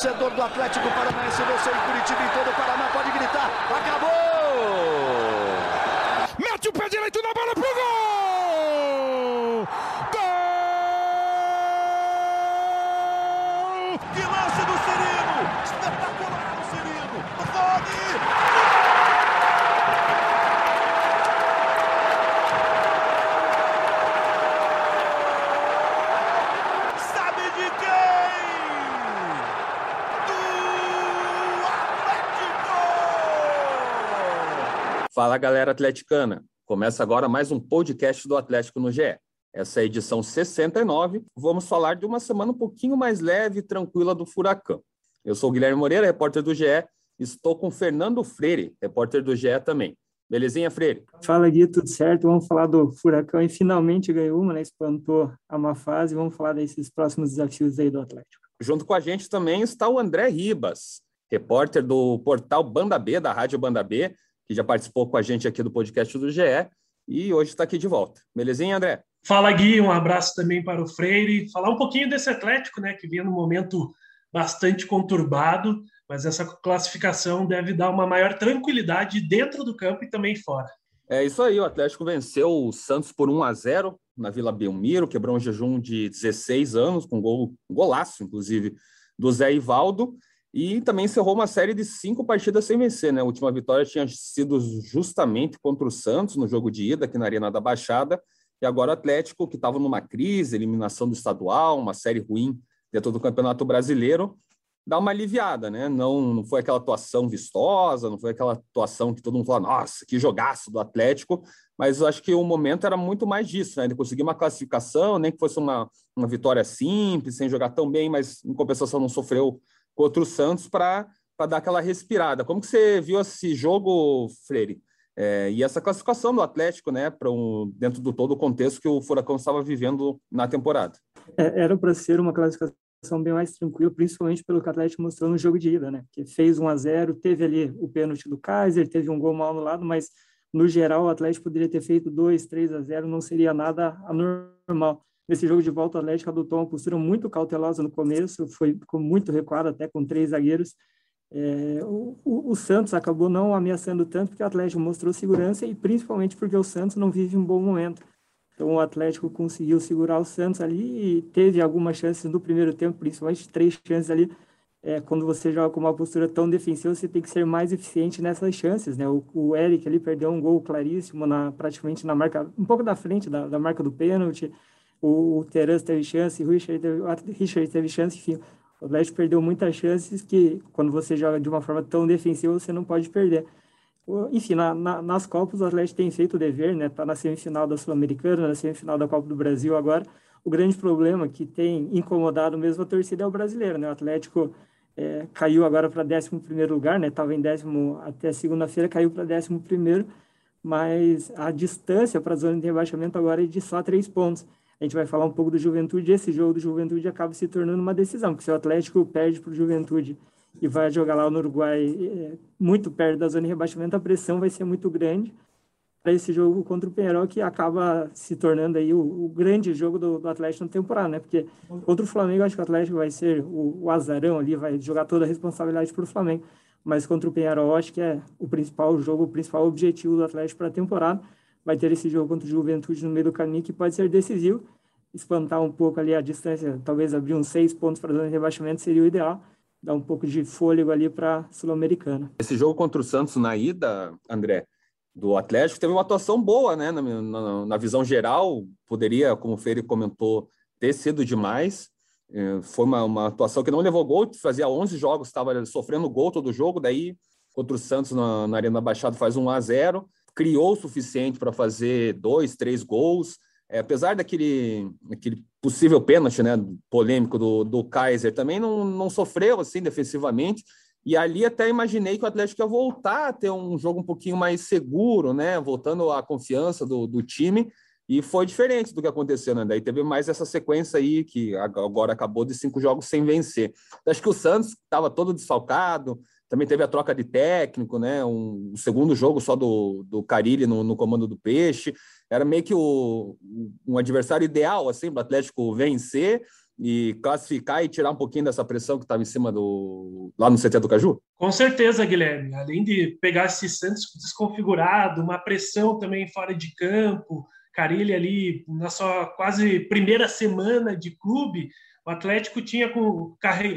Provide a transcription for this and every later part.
torcedor do Atlético Paranaense, você em Curitiba e todo o Paraná pode gritar: acabou! Mete o pé direito na bola pro gol! Gol! Que lance do Cirino! Espetacular o Cirino! Rony! Sabe de quem? Do Atlético! Fala galera atleticana, começa agora mais um podcast do Atlético no GE. Essa é a edição 69. Vamos falar de uma semana um pouquinho mais leve e tranquila do Furacão. Eu sou o Guilherme Moreira, repórter do GE. Estou com Fernando Freire, repórter do GE também. Belezinha, Freire? Fala Gui, tudo certo? Vamos falar do Furacão e finalmente ganhou uma, né? Espantou a má fase. Vamos falar desses próximos desafios aí do Atlético. Junto com a gente também está o André Ribas, repórter do portal Banda B, da Rádio Banda B, que já participou com a gente aqui do podcast do GE e hoje está aqui de volta. Belezinha, André? Fala Gui, um abraço também para o Freire. Falar um pouquinho desse Atlético, né, que vinha num momento bastante conturbado, mas essa classificação deve dar uma maior tranquilidade dentro do campo e também fora. É isso aí, o Atlético venceu o Santos por 1 a 0 na Vila Belmiro, quebrou um jejum de 16 anos, com gol, um golaço, inclusive, do Zé Ivaldo, e também encerrou uma série de cinco partidas sem vencer, né? A última vitória tinha sido justamente contra o Santos, no jogo de ida, aqui na Arena da Baixada, e agora o Atlético, que estava numa crise, eliminação do estadual, uma série ruim dentro do Campeonato Brasileiro, dá uma aliviada, né? Não, não foi aquela atuação vistosa, não foi aquela atuação que todo mundo fala, nossa, que jogaço do Atlético, mas eu acho que o momento era muito mais disso, né? De conseguir uma classificação, nem que fosse uma, uma vitória simples, sem jogar tão bem, mas em compensação não sofreu contra o Santos para dar aquela respirada. Como que você viu esse jogo, Freire? É, e essa classificação do Atlético, né, para um, dentro do todo o contexto que o Furacão estava vivendo na temporada. É, era para ser uma classificação bem mais tranquila, principalmente pelo que o Atlético mostrou no jogo de ida, né? Que fez 1 a 0, teve ali o pênalti do Kaiser, teve um gol mal anulado, mas no geral o Atlético poderia ter feito 2, 3 a 0, não seria nada anormal. Nesse jogo de volta, o Atlético adotou uma postura muito cautelosa no começo, foi ficou muito recuado até com três zagueiros. É, o, o, o, Santos acabou não ameaçando tanto porque o Atlético mostrou segurança e principalmente porque o Santos não vive um bom momento. Então o Atlético conseguiu segurar o Santos ali e teve algumas chances no primeiro tempo, principalmente três chances ali. É, quando você joga com uma postura tão defensiva, você tem que ser mais eficiente nessas chances, né? O, o Eric ali perdeu um gol claríssimo na praticamente na marca, um pouco da frente da, da marca do pênalti. O, Terence teve chance, o Richard teve, o Richard teve chance, enfim. O Atlético perdeu muitas chances que, quando você joga de uma forma tão defensiva, você não pode perder. Enfim, na, na, nas Copas, o Atlético tem feito o dever, né? Está na semifinal da Sul-Americana, na semifinal da Copa do Brasil agora. O grande problema que tem incomodado mesmo a torcida é o brasileiro, né? O Atlético é, caiu agora para 11 lugar, né? Estava em décimo até segunda-feira, caiu para 11, mas a distância para a zona de rebaixamento agora é de só três pontos a gente vai falar um pouco do Juventude, esse jogo do Juventude acaba se tornando uma decisão, porque se o Atlético perde para o Juventude e vai jogar lá no Uruguai é, muito perto da zona de rebaixamento, a pressão vai ser muito grande para esse jogo contra o Penharol, que acaba se tornando aí o, o grande jogo do, do, Atlético na temporada, né? Porque contra o Flamengo, acho que o Atlético vai ser o, o azarão ali, vai jogar toda a responsabilidade para o Flamengo, mas contra o Penharol, acho que é o principal jogo, o principal objetivo do Atlético para a temporada vai ter esse jogo contra o Juventude no meio do caminho que pode ser decisivo, espantar um pouco ali a distância, talvez abrir uns seis pontos para a zona de rebaixamento seria o ideal, dar um pouco de fôlego ali para Sul-Americana. Esse jogo contra o Santos na ida, André, do Atlético, teve uma atuação boa, né? Na, na, na visão geral, poderia, como o Feire comentou, ter sido demais. É, foi uma, uma, atuação que não levou gol, fazia 11 jogos, estava sofrendo gol todo jogo, daí contra o Santos na, na Arena Baixada faz 1 a 0 criou o suficiente para fazer dois, três gols. É, apesar daquele, daquele possível pênalti né, polêmico do, do Kaiser, também não, não sofreu assim defensivamente. E ali até imaginei que o Atlético ia voltar a ter um jogo um pouquinho mais seguro, né? Voltando à confiança do, do time. E foi diferente do que aconteceu, né? Daí teve mais essa sequência aí, que agora acabou de cinco jogos sem vencer. Acho que o Santos estava todo desfalcado, também teve a troca de técnico, né? Um, um segundo jogo só do, do Carilli no, no, comando do Peixe. Era meio que o, um adversário ideal, assim, para o Atlético vencer. e classificar e tirar um pouquinho dessa pressão que estava em cima do lá no CT do Caju? Com certeza, Guilherme. Além de pegar esse Santos desconfigurado, uma pressão também fora de campo, Carilli ali na sua quase primeira semana de clube, o Atlético tinha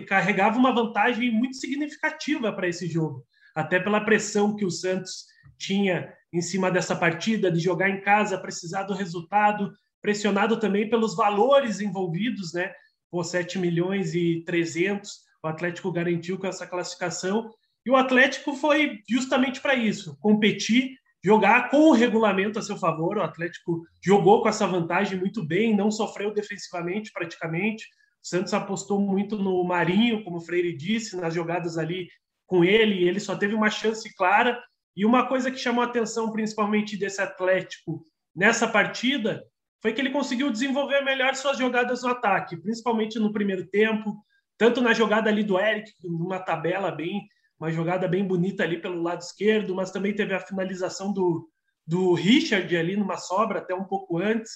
carregava uma vantagem muito significativa para esse jogo, até pela pressão que o Santos tinha em cima dessa partida, de jogar em casa, precisar do resultado, pressionado também pelos valores envolvidos, né? por 7 milhões e 300, o Atlético garantiu com essa classificação. E o Atlético foi justamente para isso, competir, jogar com o regulamento a seu favor. O Atlético jogou com essa vantagem muito bem, não sofreu defensivamente praticamente. Santos apostou muito no Marinho, como o Freire disse, nas jogadas ali com ele, ele só teve uma chance clara. E uma coisa que chamou a atenção, principalmente desse Atlético nessa partida, foi que ele conseguiu desenvolver melhor suas jogadas no ataque, principalmente no primeiro tempo, tanto na jogada ali do Eric, numa tabela bem, uma jogada bem bonita ali pelo lado esquerdo, mas também teve a finalização do, do Richard ali numa sobra até um pouco antes.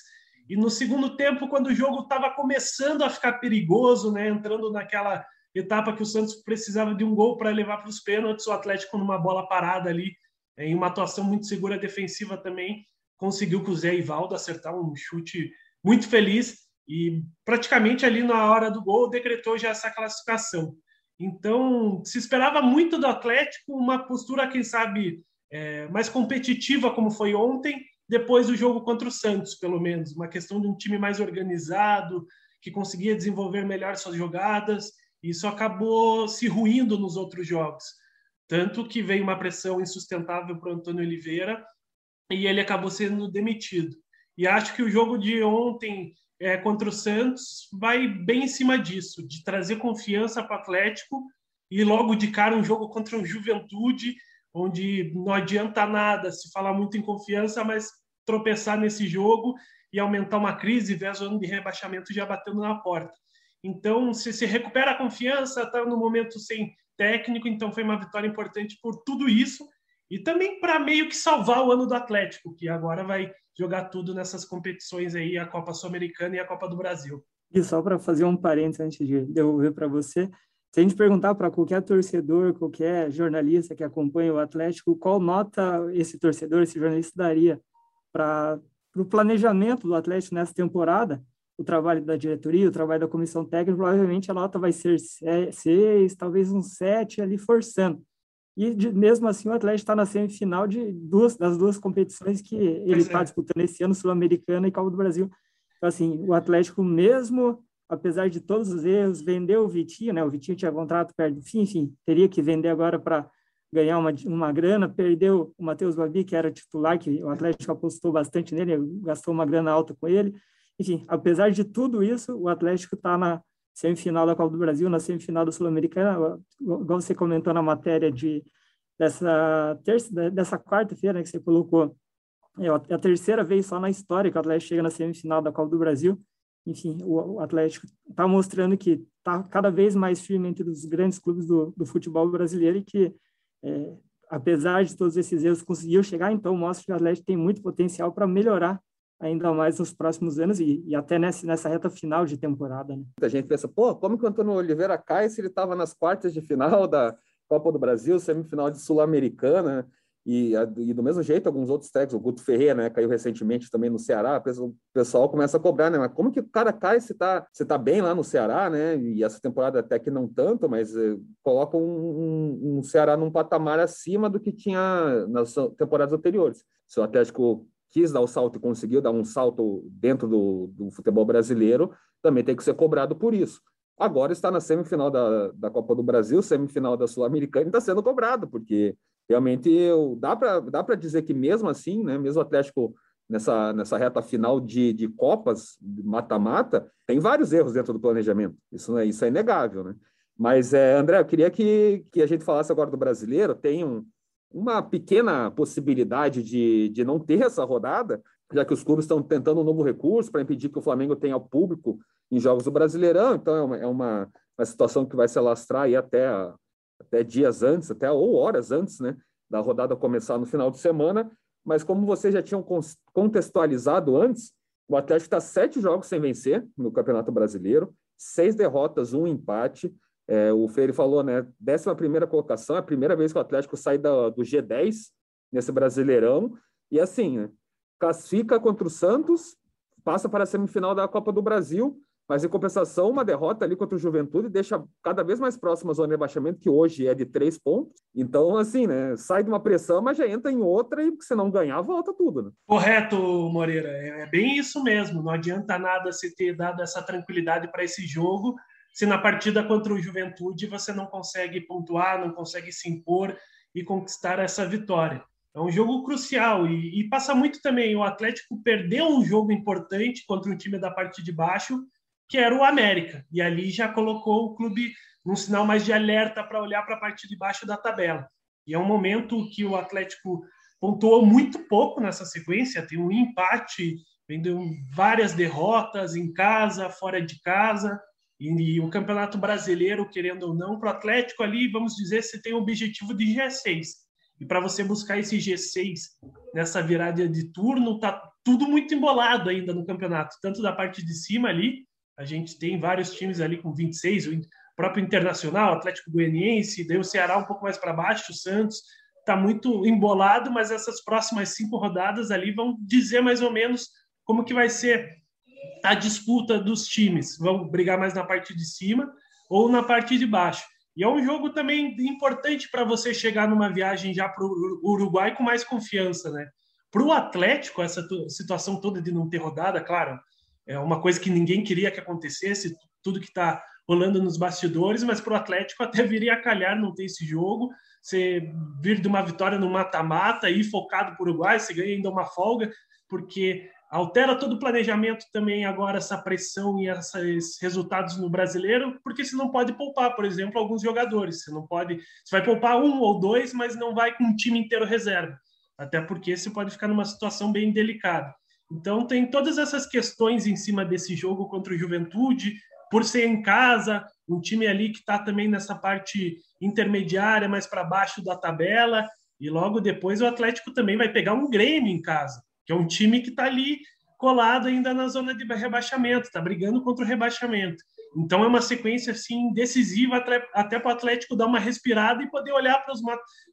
E no segundo tempo, quando o jogo estava começando a ficar perigoso, né, entrando naquela etapa que o Santos precisava de um gol para levar para os pênaltis, o Atlético numa bola parada ali, em uma atuação muito segura defensiva também, conseguiu com o Zé Ivaldo acertar um chute muito feliz e praticamente ali na hora do gol decretou já essa classificação. Então, se esperava muito do Atlético, uma postura, quem sabe, é, mais competitiva, como foi ontem, depois do jogo contra o Santos, pelo menos. Uma questão de um time mais organizado, que conseguia desenvolver melhor suas jogadas, isso acabou se ruindo nos outros jogos. Tanto que veio uma pressão insustentável para o Antônio Oliveira, e ele acabou sendo demitido. E acho que o jogo de ontem é, contra o Santos vai bem em cima disso, de trazer confiança para o Atlético e logo de cara um jogo contra o Juventude, onde não adianta nada se falar muito em confiança, mas tropeçar nesse jogo e aumentar uma crise, ver a zona de rebaixamento já batendo na porta. Então, se se recupera a confiança, está no momento sem técnico, então foi uma vitória importante por tudo isso e também para meio que salvar o ano do Atlético, que agora vai jogar tudo nessas competições aí, a Copa Sul-Americana e a Copa do Brasil. E só para fazer um parênteses antes de devolver para você, se a gente perguntar para qualquer torcedor, qualquer jornalista que acompanha o Atlético, qual nota esse torcedor, esse jornalista daria para o planejamento do Atlético nessa temporada, o trabalho da diretoria, o trabalho da comissão técnica, provavelmente a nota vai ser seis, talvez um sete ali forçando. E de, mesmo assim, o Atlético está na semifinal de duas das duas competições que ele está é. disputando esse ano, Sul-Americana e Copa do Brasil. Então, assim, o Atlético, mesmo apesar de todos os erros, vendeu o Vitinho, né? O Vitinho tinha contrato perto do fim, enfim, teria que vender agora para ganhar uma, uma grana, perdeu o Matheus Babi, que era titular, que o Atlético apostou bastante nele, gastou uma grana alta com ele. Enfim, apesar de tudo isso, o Atlético está na semifinal da Copa do Brasil, na semifinal da Sul-Americana, igual você comentou na matéria de dessa terça, dessa quarta-feira né, que você colocou, é a terceira vez só na história que o Atlético chega na semifinal da Copa do Brasil. Enfim, o, Atlético está mostrando que está cada vez mais firme entre os grandes clubes do, do futebol brasileiro e que, é, apesar de todos esses erros, conseguiu chegar. Então, mostra que o Atlético tem muito potencial para melhorar ainda mais nos próximos anos e, e até nessa, nessa reta final de temporada. Né? A gente pensa, pô, como que o Antônio Oliveira cai se ele estava nas quartas de final da Copa do Brasil, semifinal de Sul-Americana, e, e, do mesmo jeito alguns outros técnicos, o Guto Ferreira, né, caiu recentemente também no Ceará, o pessoal começa a cobrar, né, mas como que o cara cai se tá, se tá bem lá no Ceará, né, e essa temporada até que não tanto, mas eh, coloca um, um, um Ceará num patamar acima do que tinha nas temporadas anteriores. Se o Atlético quis dar o salto e conseguiu dar um salto dentro do, do futebol brasileiro, também tem que ser cobrado por isso. Agora está na semifinal da, da Copa do Brasil, semifinal da Sul-Americana, e está sendo cobrado, porque realmente eu, dá para dá dizer que mesmo assim, né, mesmo o Atlético nessa, nessa reta final de, de Copas, mata-mata, tem vários erros dentro do planejamento. Isso, é, isso é inegável, né? Mas, é, André, eu queria que, que a gente falasse agora do brasileiro. Tem um, uma pequena possibilidade de, de não ter essa rodada, já que os clubes estão tentando um novo recurso para impedir que o Flamengo tenha público em jogos do Brasileirão. Então, é uma, é uma, uma situação que vai se alastrar aí até, até dias antes, até ou horas antes né, da rodada começar no final de semana. Mas, como vocês já tinham contextualizado antes, o Atlético está sete jogos sem vencer no Campeonato Brasileiro, seis derrotas, um empate. É, o Freire falou, né? Décima primeira colocação, é a primeira vez que o Atlético sai da, do G10 nesse Brasileirão. E assim, né? classifica contra o Santos, passa para a semifinal da Copa do Brasil, mas em compensação, uma derrota ali contra o Juventude deixa cada vez mais próximo a zona de rebaixamento, que hoje é de três pontos. Então, assim, né? Sai de uma pressão, mas já entra em outra e se não ganhar, volta tudo, né? Correto, Moreira. É, é bem isso mesmo. Não adianta nada você ter dado essa tranquilidade para esse jogo se na partida contra o Juventude você não consegue pontuar, não consegue se impor e conquistar essa vitória. É um jogo crucial e, e, passa muito também. O Atlético perdeu um jogo importante contra um time da parte de baixo, que era o América, e ali já colocou o clube num sinal mais de alerta para olhar para a parte de baixo da tabela. E é um momento que o Atlético pontuou muito pouco nessa sequência, tem um empate, vendeu várias derrotas em casa, fora de casa, e, o Campeonato Brasileiro, querendo ou não, para o Atlético ali, vamos dizer, você tem o objetivo de G6. E para você buscar esse G6 nessa virada de turno, tá tudo muito embolado ainda no campeonato, tanto da parte de cima ali, a gente tem vários times ali com 26, o próprio Internacional, Atlético Goianiense, daí o Ceará um pouco mais para baixo, o Santos, está muito embolado, mas essas próximas cinco rodadas ali vão dizer mais ou menos como que vai ser a disputa dos times. Vão brigar mais na parte de cima ou na parte de baixo. E é um jogo também importante para você chegar numa viagem já para o Uruguai com mais confiança, né? Para o Atlético, essa situação toda de não ter rodada, claro, é uma coisa que ninguém queria que acontecesse, tudo que está rolando nos bastidores, mas para o Atlético até viria a calhar não ter esse jogo. Você vir de uma vitória no mata-mata e focado para o Uruguai, você ganha ainda uma folga, porque altera todo o planejamento também agora essa pressão e esses resultados no brasileiro, porque você não pode poupar, por exemplo, alguns jogadores. Você não pode, você vai poupar um ou dois, mas não vai com o time inteiro reserva, até porque você pode ficar numa situação bem delicada. Então tem todas essas questões em cima desse jogo contra o Juventude, por ser em casa, um time ali que está também nessa parte intermediária, mais para baixo da tabela, e logo depois o Atlético também vai pegar um Grêmio em casa que é um time que está ali colado ainda na zona de rebaixamento, está brigando contra o rebaixamento. Então é uma sequência assim decisiva até para o Atlético dar uma respirada e poder olhar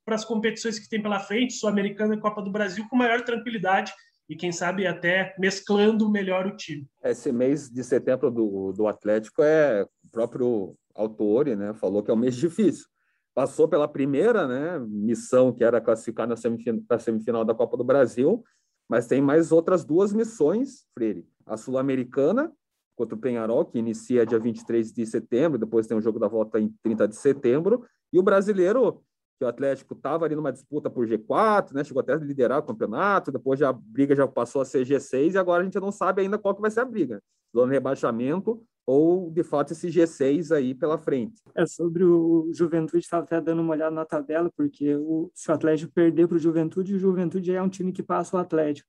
para as competições que tem pela frente, Sul-Americana e Copa do Brasil, com maior tranquilidade e quem sabe até mesclando melhor o time. Esse mês de setembro do, do Atlético é o próprio autor, né, falou que é um mês difícil. Passou pela primeira né, missão, que era classificar na semifinal, semifinal da Copa do Brasil, mas tem mais outras duas missões, Freire. A Sul-Americana, contra o Penharol, que inicia dia 23 de setembro, depois tem o jogo da volta em 30 de setembro, e o brasileiro, que o Atlético estava ali numa disputa por G4, né? Chegou até a liderar o campeonato, depois já a briga já passou a ser G6 e agora a gente não sabe ainda qual que vai ser a briga. Zona de rebaixamento ou de fato esse G6 aí pela frente. É sobre o Juventude, estava até dando uma olhada na tabela, porque o, se o Atlético perder para o Juventude, o Juventude é um time que passa o Atlético.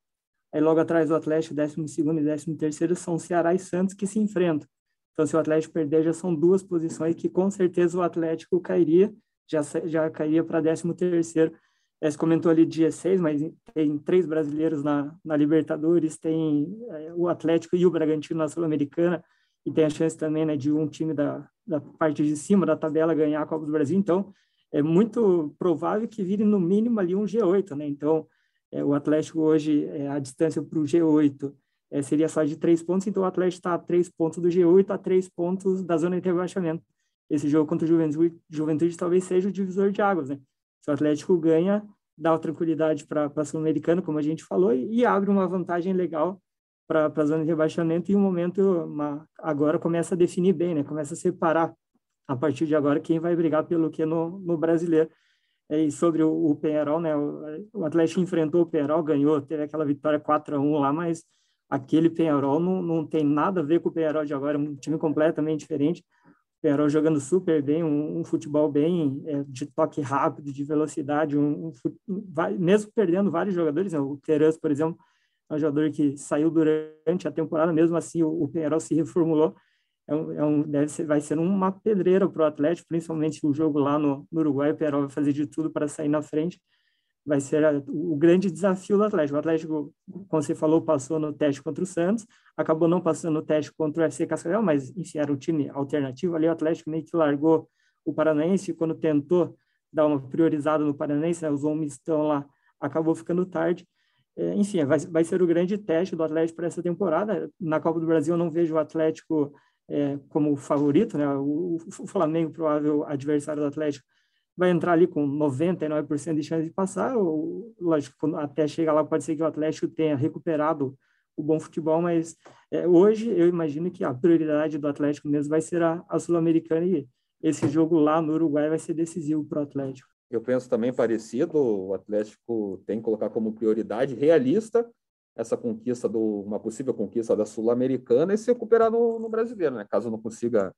Aí logo atrás do Atlético, 12 e 13 terceiro são Ceará e Santos que se enfrentam. Então, se o Atlético perder, já são duas posições que com certeza o Atlético cairia, já, já cairia para 13 terceiro. Você comentou ali dia 6, mas tem três brasileiros na, na Libertadores, tem é, o Atlético e o Bragantino na Sul-Americana, e tem a chance também né, de um time da, da parte de cima da tabela ganhar a Copa do Brasil. Então, é muito provável que vire no mínimo ali um G8, né? Então, é, o Atlético hoje, é, a distância para o G8 é, seria só de três pontos, então o Atlético está a três pontos do G8, a três pontos da zona de rebaixamento. Esse jogo contra o Juventude, Juventude talvez seja o divisor de águas, né? Se o Atlético ganha, dá tranquilidade para a Sul-Americana, como a gente falou, e, e abre uma vantagem legal para a zona de rebaixamento e o momento uma, agora começa a definir bem, né? Começa a separar a partir de agora quem vai brigar pelo que no, no brasileiro. É, e sobre o, o Penharol, né? O, o, Atlético enfrentou o Penharol, ganhou, teve aquela vitória 4 a 1 lá, mas aquele Penharol não, não tem nada a ver com o Penharol de agora, é um time completamente diferente. O Penharol jogando super bem, um, um futebol bem é, de toque rápido, de velocidade, um, um, mesmo perdendo vários jogadores, né? o Terence, por exemplo, é um jogador que saiu durante a temporada, mesmo assim o, o Penharol se reformulou. É um, é um, deve ser, vai ser uma pedreira para o Atlético, principalmente o jogo lá no, no Uruguai. O Penharol vai fazer de tudo para sair na frente. Vai ser a, o grande desafio do Atlético. O Atlético, como você falou, passou no teste contra o Santos, acabou não passando no teste contra o FC Cascavel, mas, enfim, era o time alternativo ali. O Atlético meio que largou o Paranaense quando tentou dar uma priorizada no Paranaense, né, os homens estão lá, acabou ficando tarde. É, enfim, vai, vai ser o grande teste do Atlético para essa temporada. Na Copa do Brasil, eu não vejo o Atlético é, como favorito, né? O, o Flamengo, provável adversário do Atlético, vai entrar ali com 99% de chance de passar. Ou, lógico, até chegar lá, pode ser que o Atlético tenha recuperado o bom futebol, mas é, hoje eu imagino que a prioridade do Atlético mesmo vai ser a, a Sul-Americana e esse jogo lá no Uruguai vai ser decisivo para o Atlético. Eu penso também parecido, o Atlético tem que colocar como prioridade realista essa conquista, do, uma possível conquista da Sul-Americana e se recuperar no, no brasileiro, né? caso não consiga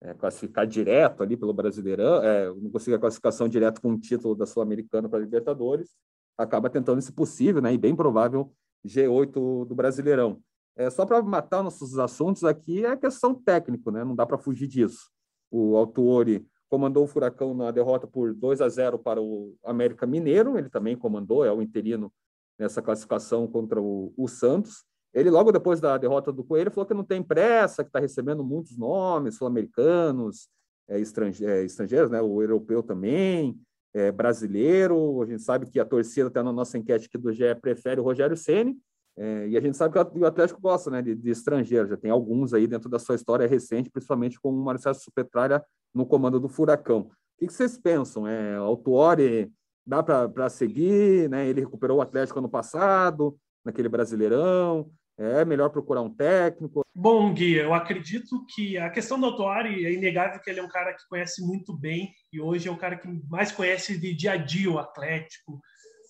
é, classificar direto ali pelo Brasileirão, é, não consiga classificação direto com o título da Sul-Americana para Libertadores, acaba tentando esse possível, né, e bem provável G8 do Brasileirão. É, só para matar nossos assuntos aqui é a questão técnica, né, não dá para fugir disso. O Autuori comandou o Furacão na derrota por 2 a 0 para o América Mineiro, ele também comandou, é o interino nessa classificação contra o, o Santos. Ele, logo depois da derrota do Coelho, falou que não tem pressa, que está recebendo muitos nomes sul-americanos, é, é, estrangeiros, né? o europeu também, é, brasileiro. A gente sabe que a torcida, até na nossa enquete aqui do GE, prefere o Rogério Ceni é, e a gente sabe que o Atlético gosta né, de, de estrangeiros, já tem alguns aí dentro da sua história recente, principalmente com o Marcelo Supetralha no comando do Furacão. O que, vocês pensam? É, Tuori dá para seguir? Né? Ele recuperou o Atlético ano passado, naquele Brasileirão. É melhor procurar um técnico? Bom, Gui, eu acredito que a questão do Autuari é inegável que ele é um cara que conhece muito bem e hoje é o cara que mais conhece de dia a dia o Atlético,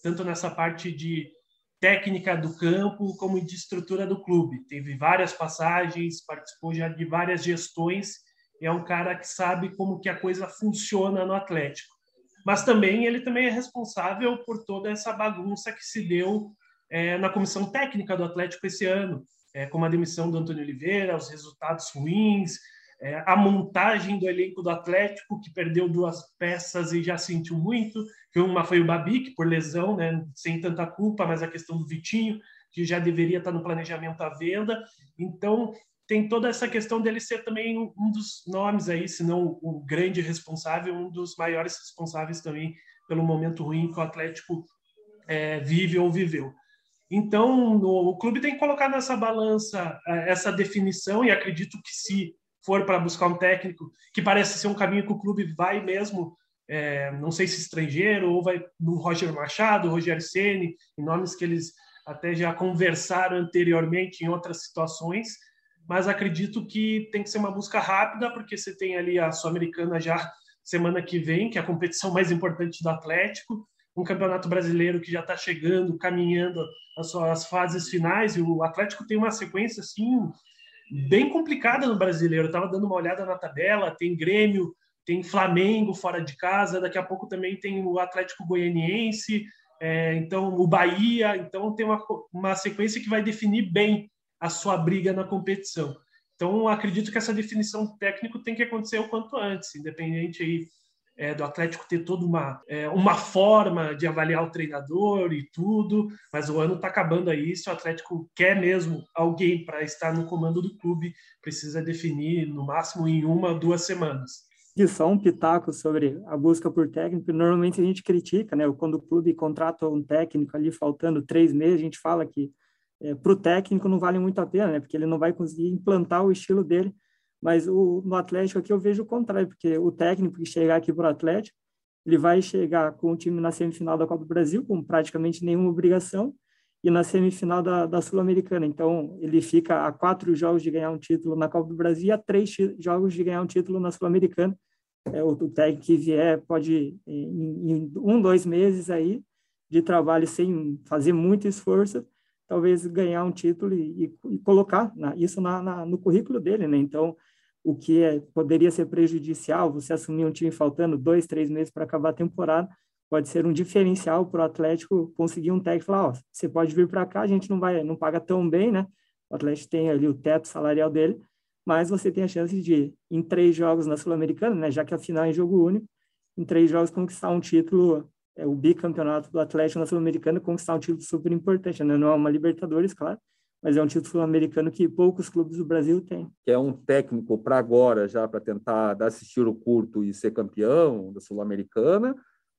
tanto nessa parte de técnica do campo como de estrutura do clube. Teve várias passagens, participou já de várias gestões e é um cara que sabe como que a coisa funciona no Atlético. Mas também ele também é responsável por toda essa bagunça que se deu é, na comissão técnica do Atlético esse ano, é, como a demissão do Antônio Oliveira, os resultados ruins, é, a montagem do elenco do Atlético, que perdeu duas peças e já sentiu muito, que uma foi o Babi, por lesão, né, sem tanta culpa, mas a questão do Vitinho, que já deveria estar no planejamento à venda. Então, tem toda essa questão dele ser também um dos nomes aí, se não o grande responsável, um dos maiores responsáveis também pelo momento ruim que o Atlético é, vive ou viveu. Então, no, o clube tem que colocar nessa balança é, essa definição e acredito que se for para buscar um técnico, que parece ser um caminho que o clube vai mesmo, é, não sei se estrangeiro, ou vai no Roger Machado, Rogério Ceni, nomes que eles até já conversaram anteriormente em outras situações, mas acredito que tem que ser uma busca rápida, porque você tem ali a Sul-Americana já semana que vem, que é a competição mais importante do Atlético, um campeonato brasileiro que já está chegando, caminhando as suas fases finais, e o Atlético tem uma sequência assim bem complicada no brasileiro. Eu dando uma olhada na tabela, tem Grêmio, tem Flamengo fora de casa, daqui a pouco também tem o Atlético Goianiense, é, então o Bahia, então tem uma, uma sequência que vai definir bem a sua briga na competição. Então acredito que essa definição técnico tem que acontecer o quanto antes, independente aí é, do Atlético ter toda uma, é, uma forma de avaliar o treinador e tudo, mas o ano está acabando aí. Se o Atlético quer mesmo alguém para estar no comando do clube, precisa definir no máximo em uma duas semanas. E só um pitaco sobre a busca por técnico. Normalmente a gente critica, né? Quando o clube contrata um técnico ali faltando três meses, a gente fala que é, para o técnico não vale muito a pena, né? Porque ele não vai conseguir implantar o estilo dele mas o, no Atlético aqui eu vejo o contrário, porque o técnico que chegar aqui para o Atlético, ele vai chegar com o time na semifinal da Copa do Brasil, com praticamente nenhuma obrigação, e na semifinal da, da Sul-Americana. Então, ele fica a quatro jogos de ganhar um título na Copa do Brasil e a três jogos de ganhar um título na Sul-Americana. É, o, o técnico que vier pode, em, em um, dois meses aí de trabalho sem fazer muito esforço, talvez ganhar um título e, e, e colocar na, isso na, na, no currículo dele, né? Então, o que é, poderia ser prejudicial, você assumir um time faltando dois, três meses para acabar a temporada, pode ser um diferencial para o Atlético conseguir um técnico falar, ó, você pode vir para cá, a gente não vai, não paga tão bem, né? O Atlético tem ali o teto salarial dele, mas você tem a chance de, em três jogos na Sul-Americana, né? Já que a final é em jogo único, em três jogos conquistar um título o bicampeonato do Atlético na Sul-Americana conquistar um título super importante, né? Não é uma Libertadores, claro, mas é um título sul-americano que poucos clubes do Brasil têm. É um técnico para agora, já para tentar dar esse tiro curto e ser campeão da Sul-Americana,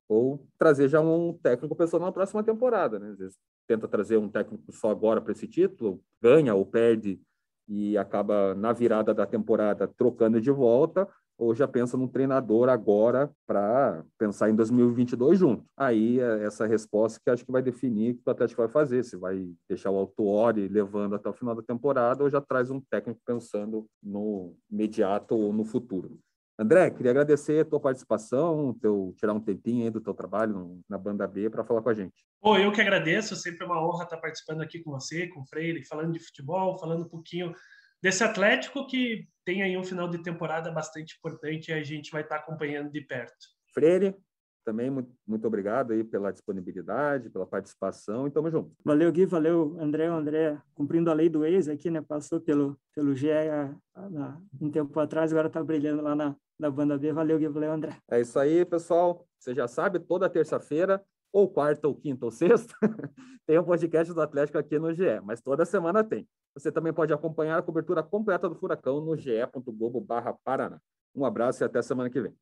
ou trazer já um técnico pensando na próxima temporada, né? Às vezes tenta trazer um técnico só agora para esse título, ganha ou perde e acaba na virada da temporada trocando de volta, ou já pensa num treinador agora para pensar em 2022 junto. Aí é essa resposta que acho que vai definir o que o Atlético vai fazer, se vai deixar o Autuori levando até o final da temporada ou já traz um técnico pensando no imediato ou no futuro. André, queria agradecer a tua participação, teu tirar um tempinho aí do teu trabalho na banda B para falar com a gente. Pô, eu que agradeço, sempre é uma honra estar participando aqui com você, com o Freire, falando de futebol, falando um pouquinho desse Atlético que tem aí um final de temporada bastante importante e a gente vai estar acompanhando de perto. Freire, também muito, muito obrigado aí pela disponibilidade, pela participação e tamo junto. Valeu, Gui, valeu, André. O André cumprindo a lei do ex aqui, né? Passou pelo, pelo GE um tempo atrás, agora tá brilhando lá na, na banda B. Valeu, Gui, valeu, André. É isso aí, pessoal. Você já sabe, toda terça-feira, ou quarta, ou quinta, ou sexta, tem um podcast do Atlético aqui no GE, mas toda semana tem. Você também pode acompanhar a cobertura completa do Furacão no ge.globo.paraná. Um abraço e até semana que vem.